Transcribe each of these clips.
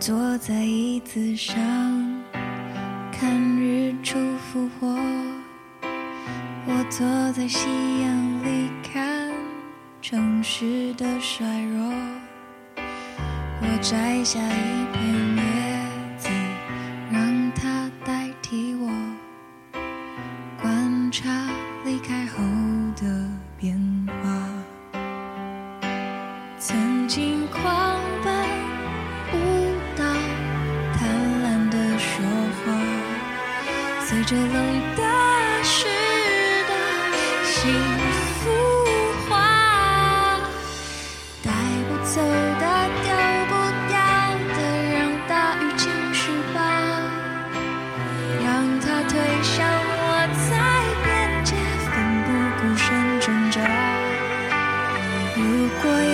坐在椅子上看日出复活。我坐在夕阳里看城市的衰弱。我摘下一片 quay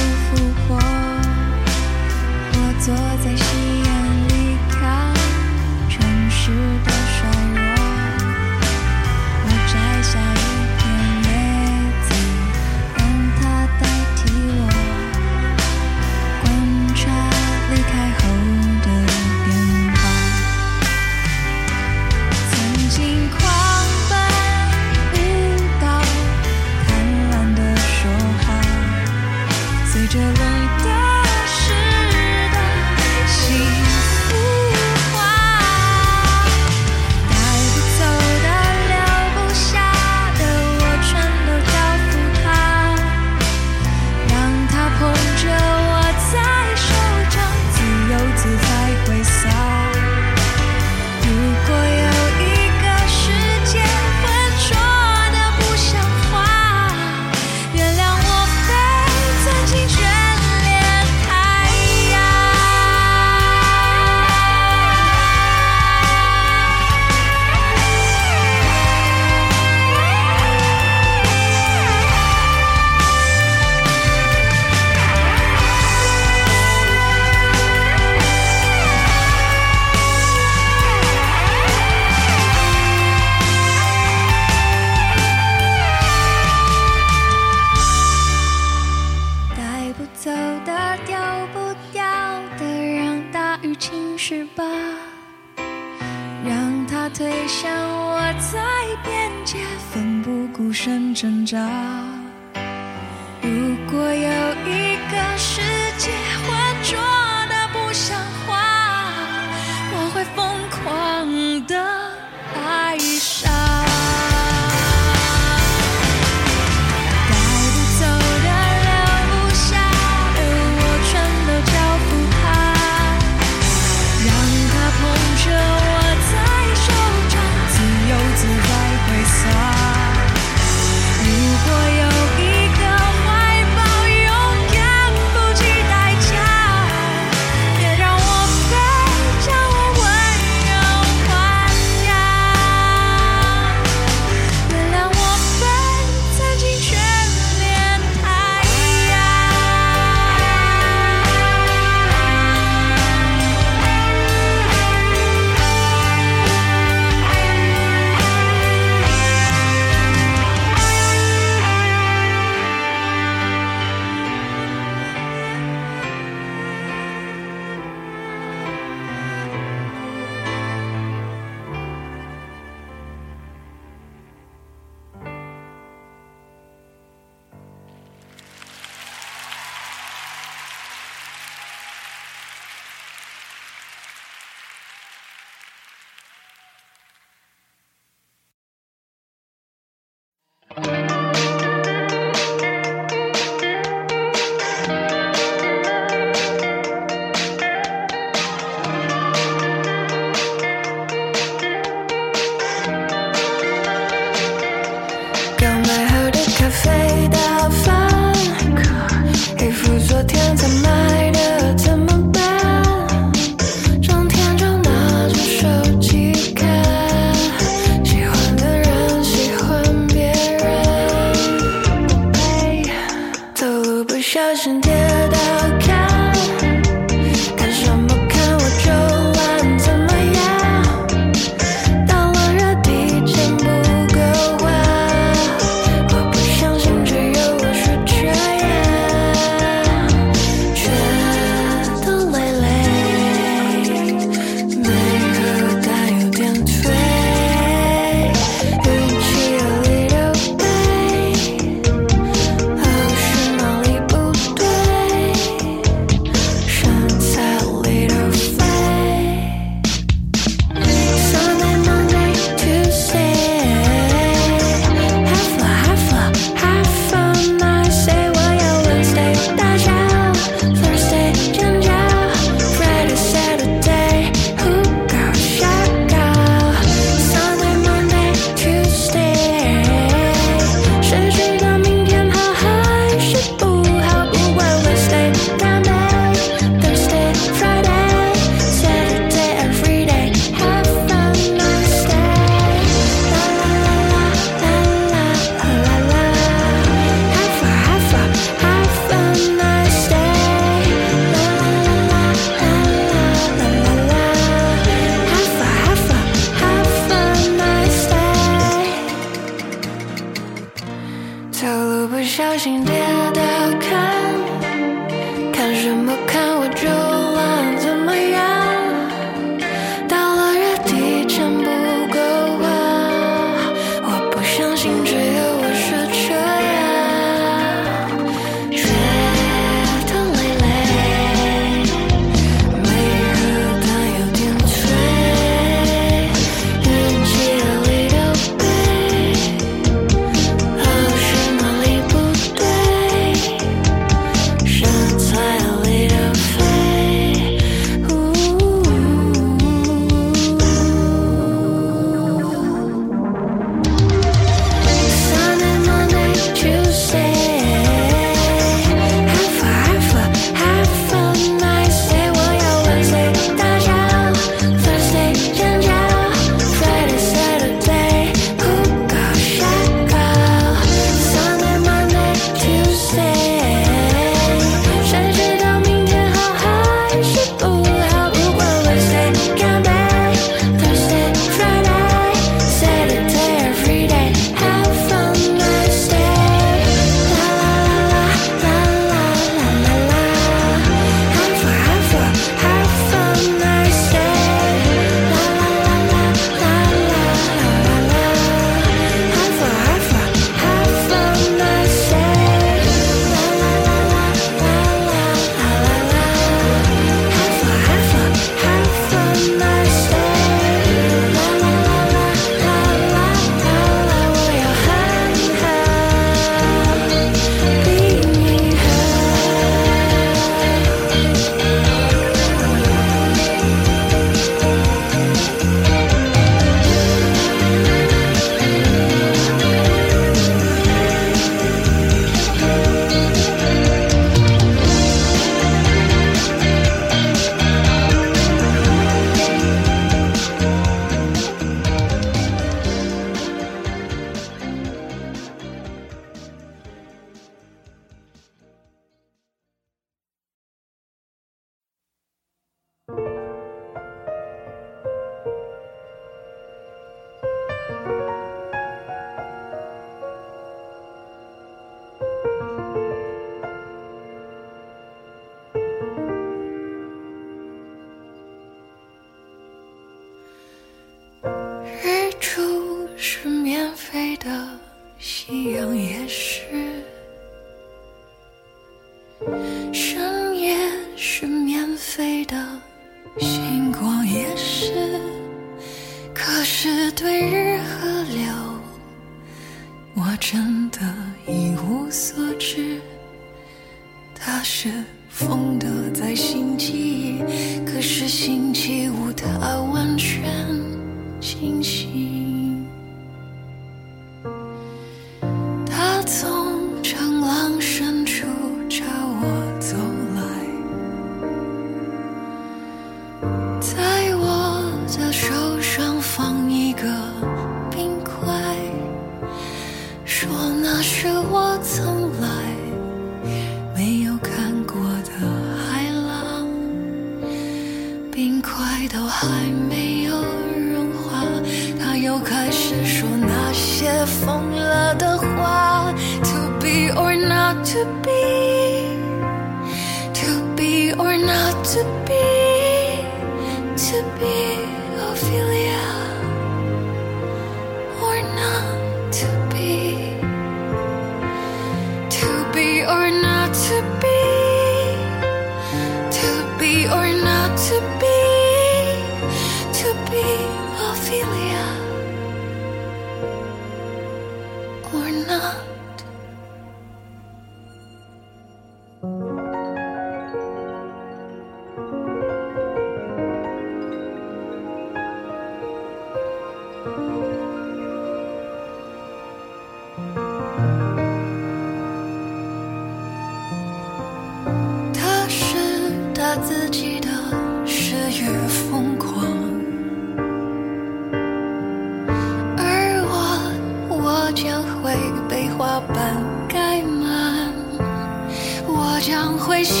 会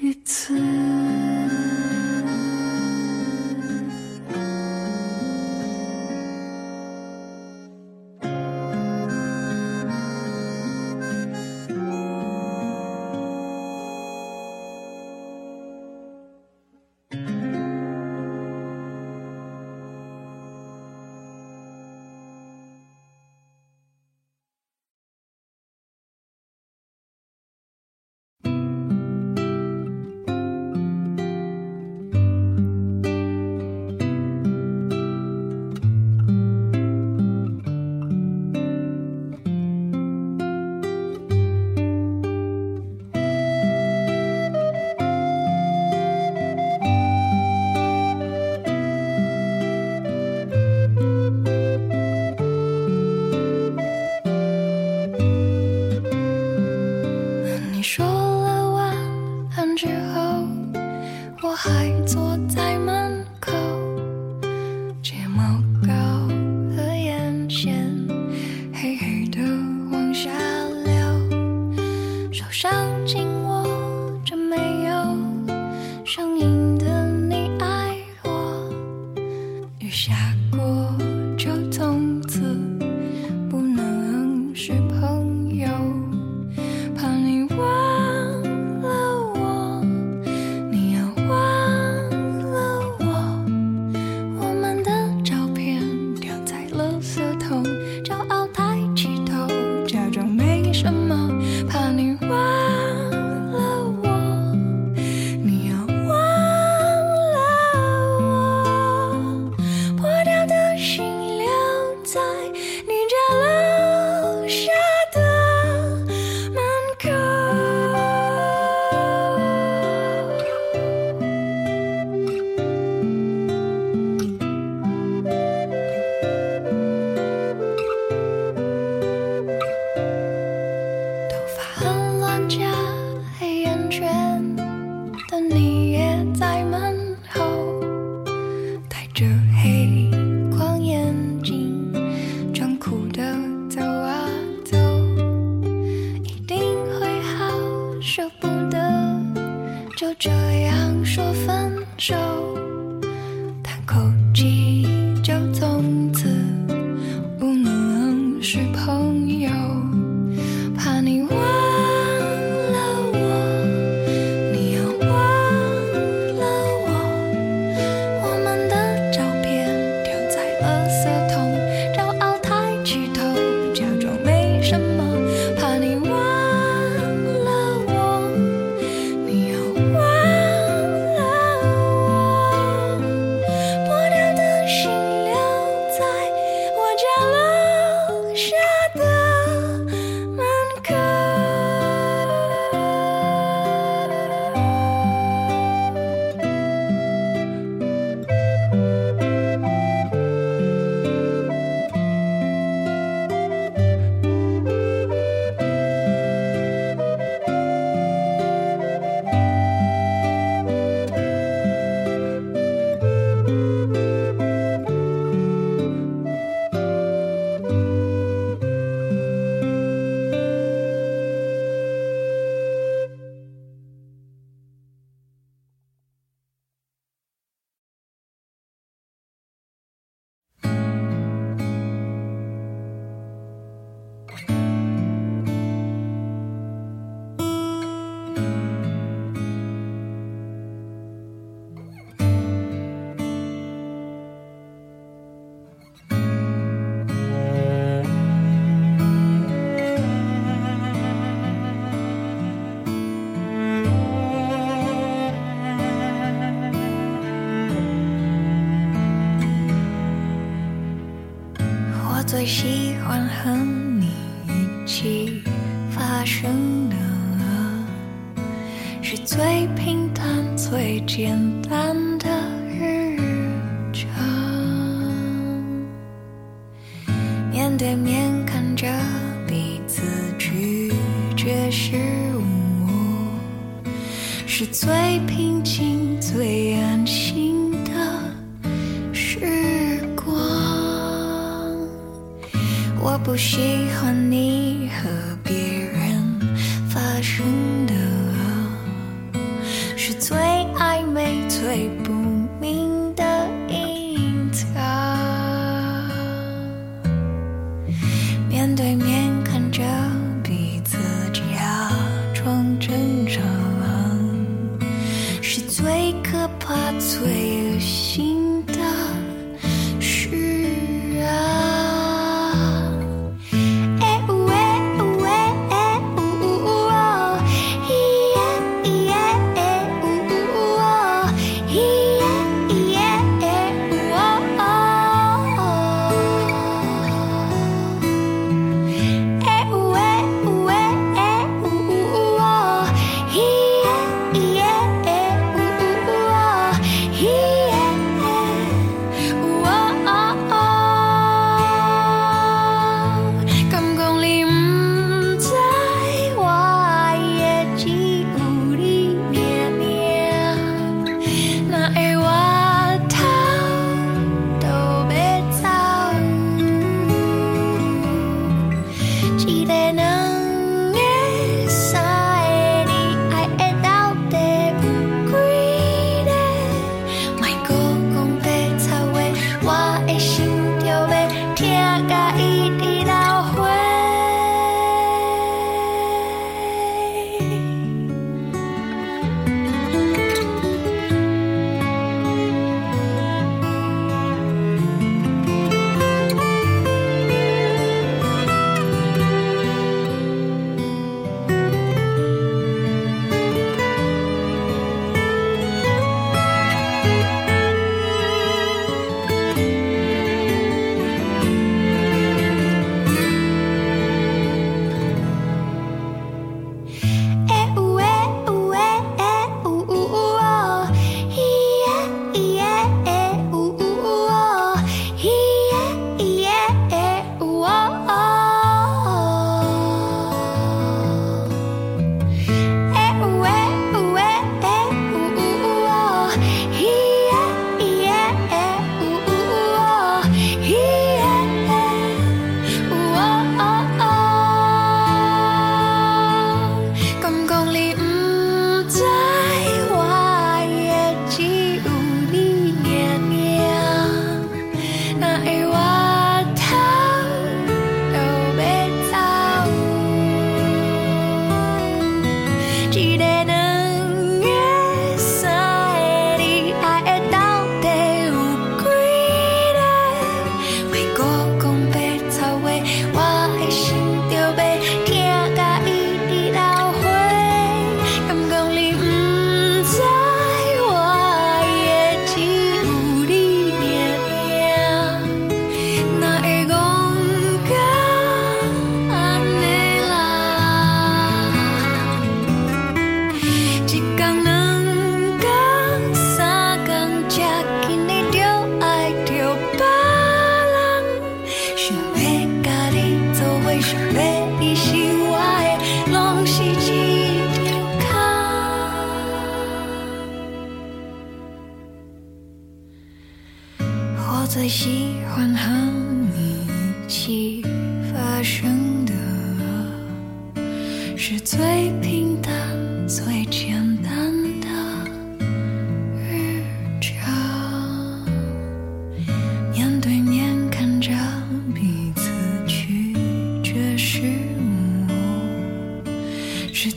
一次。最平淡最简单的日常面对面看着彼此咀嚼食物是最平静最安心的时光我不喜欢你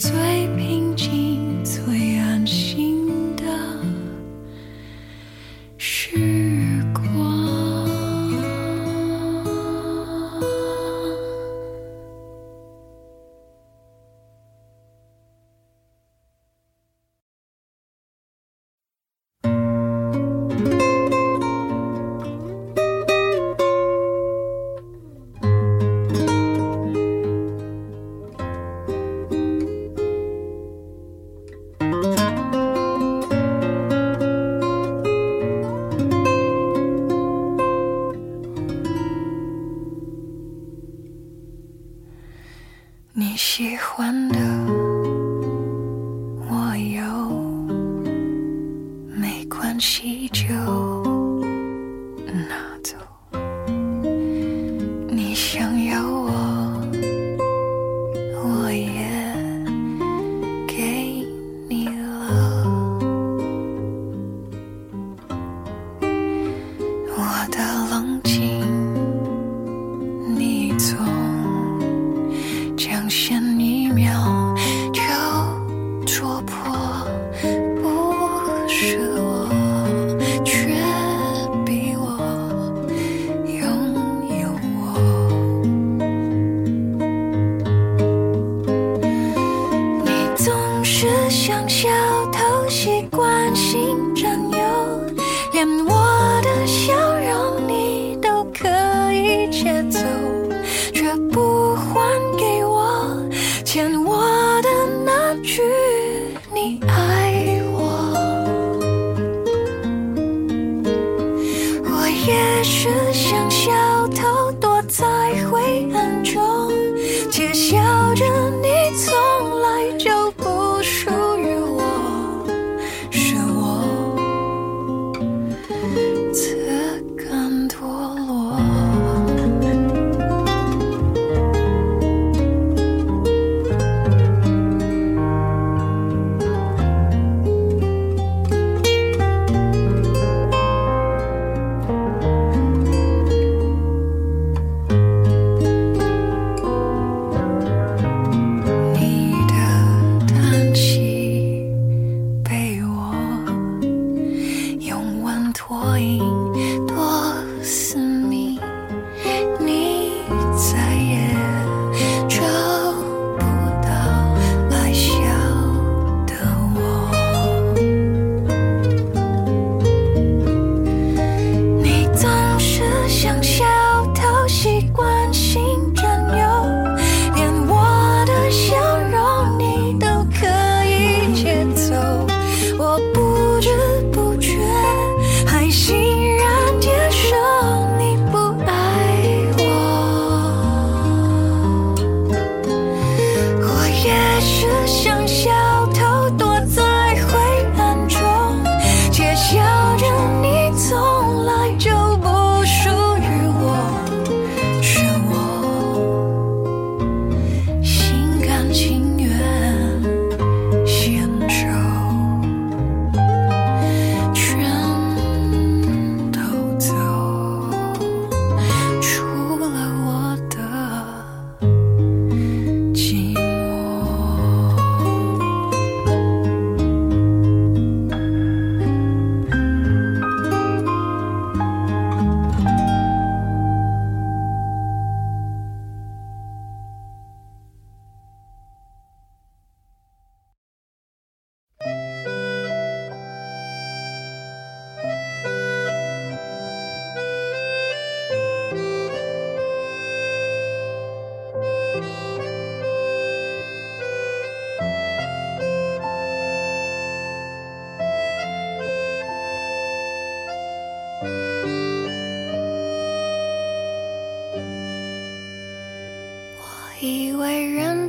最美。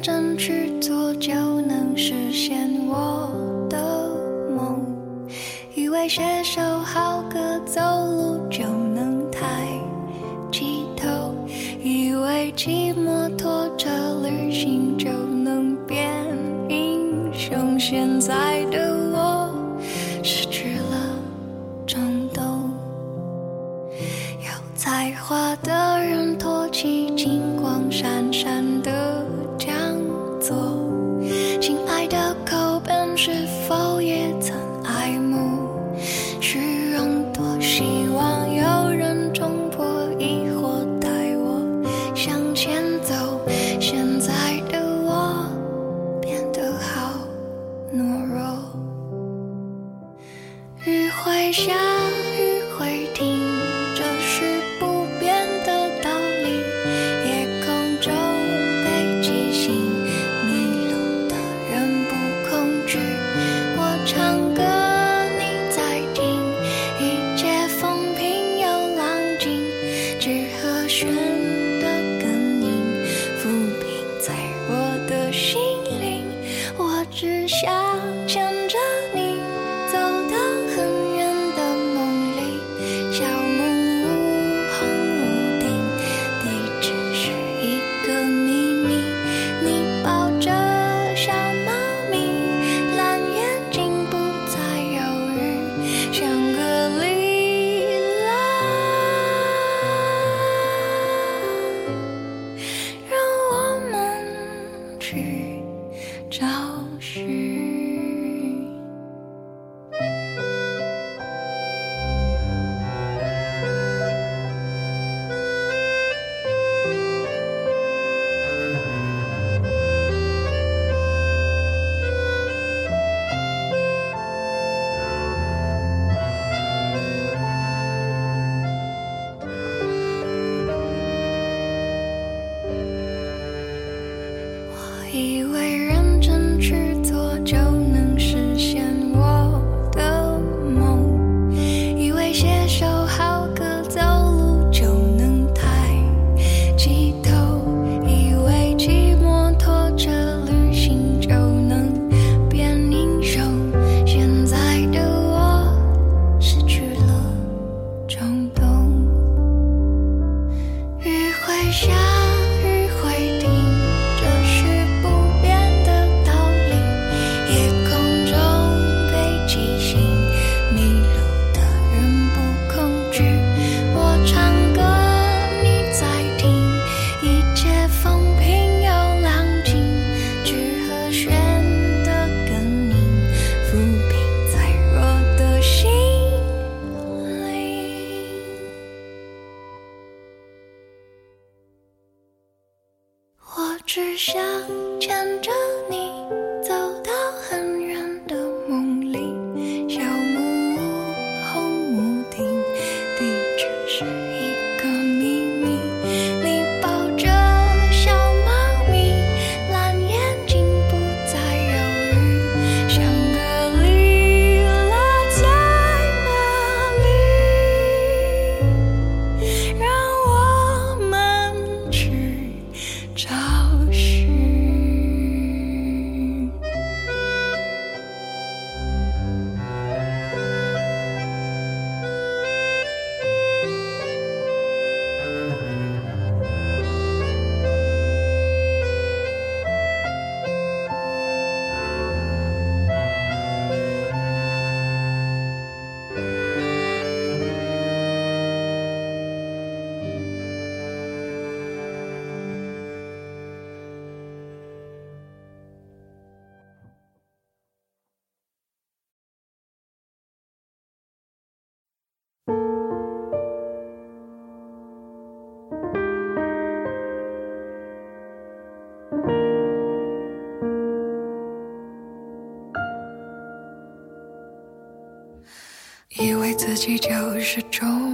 证据做就能实现我牵着自己就是种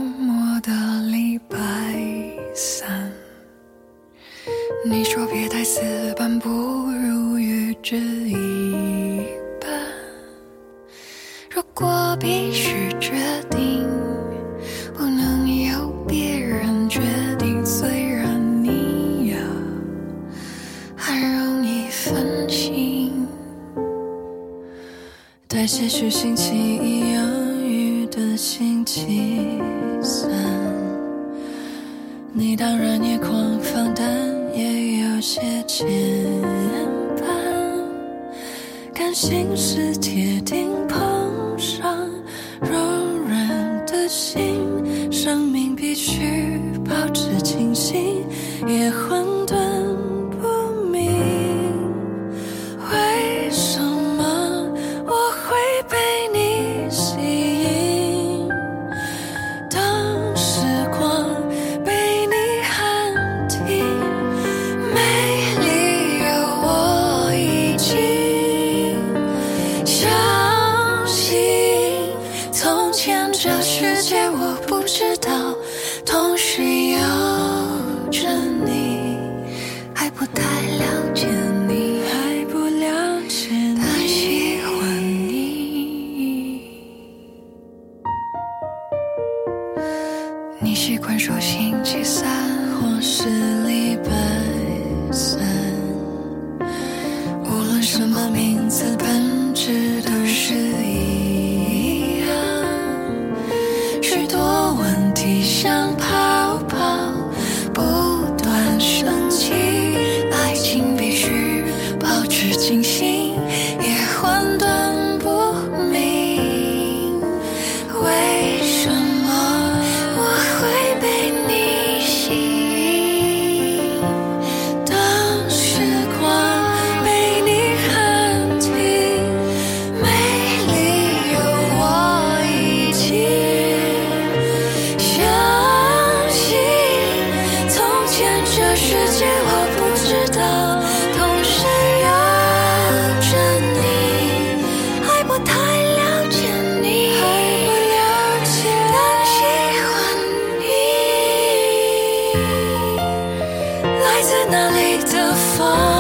来自哪里的风，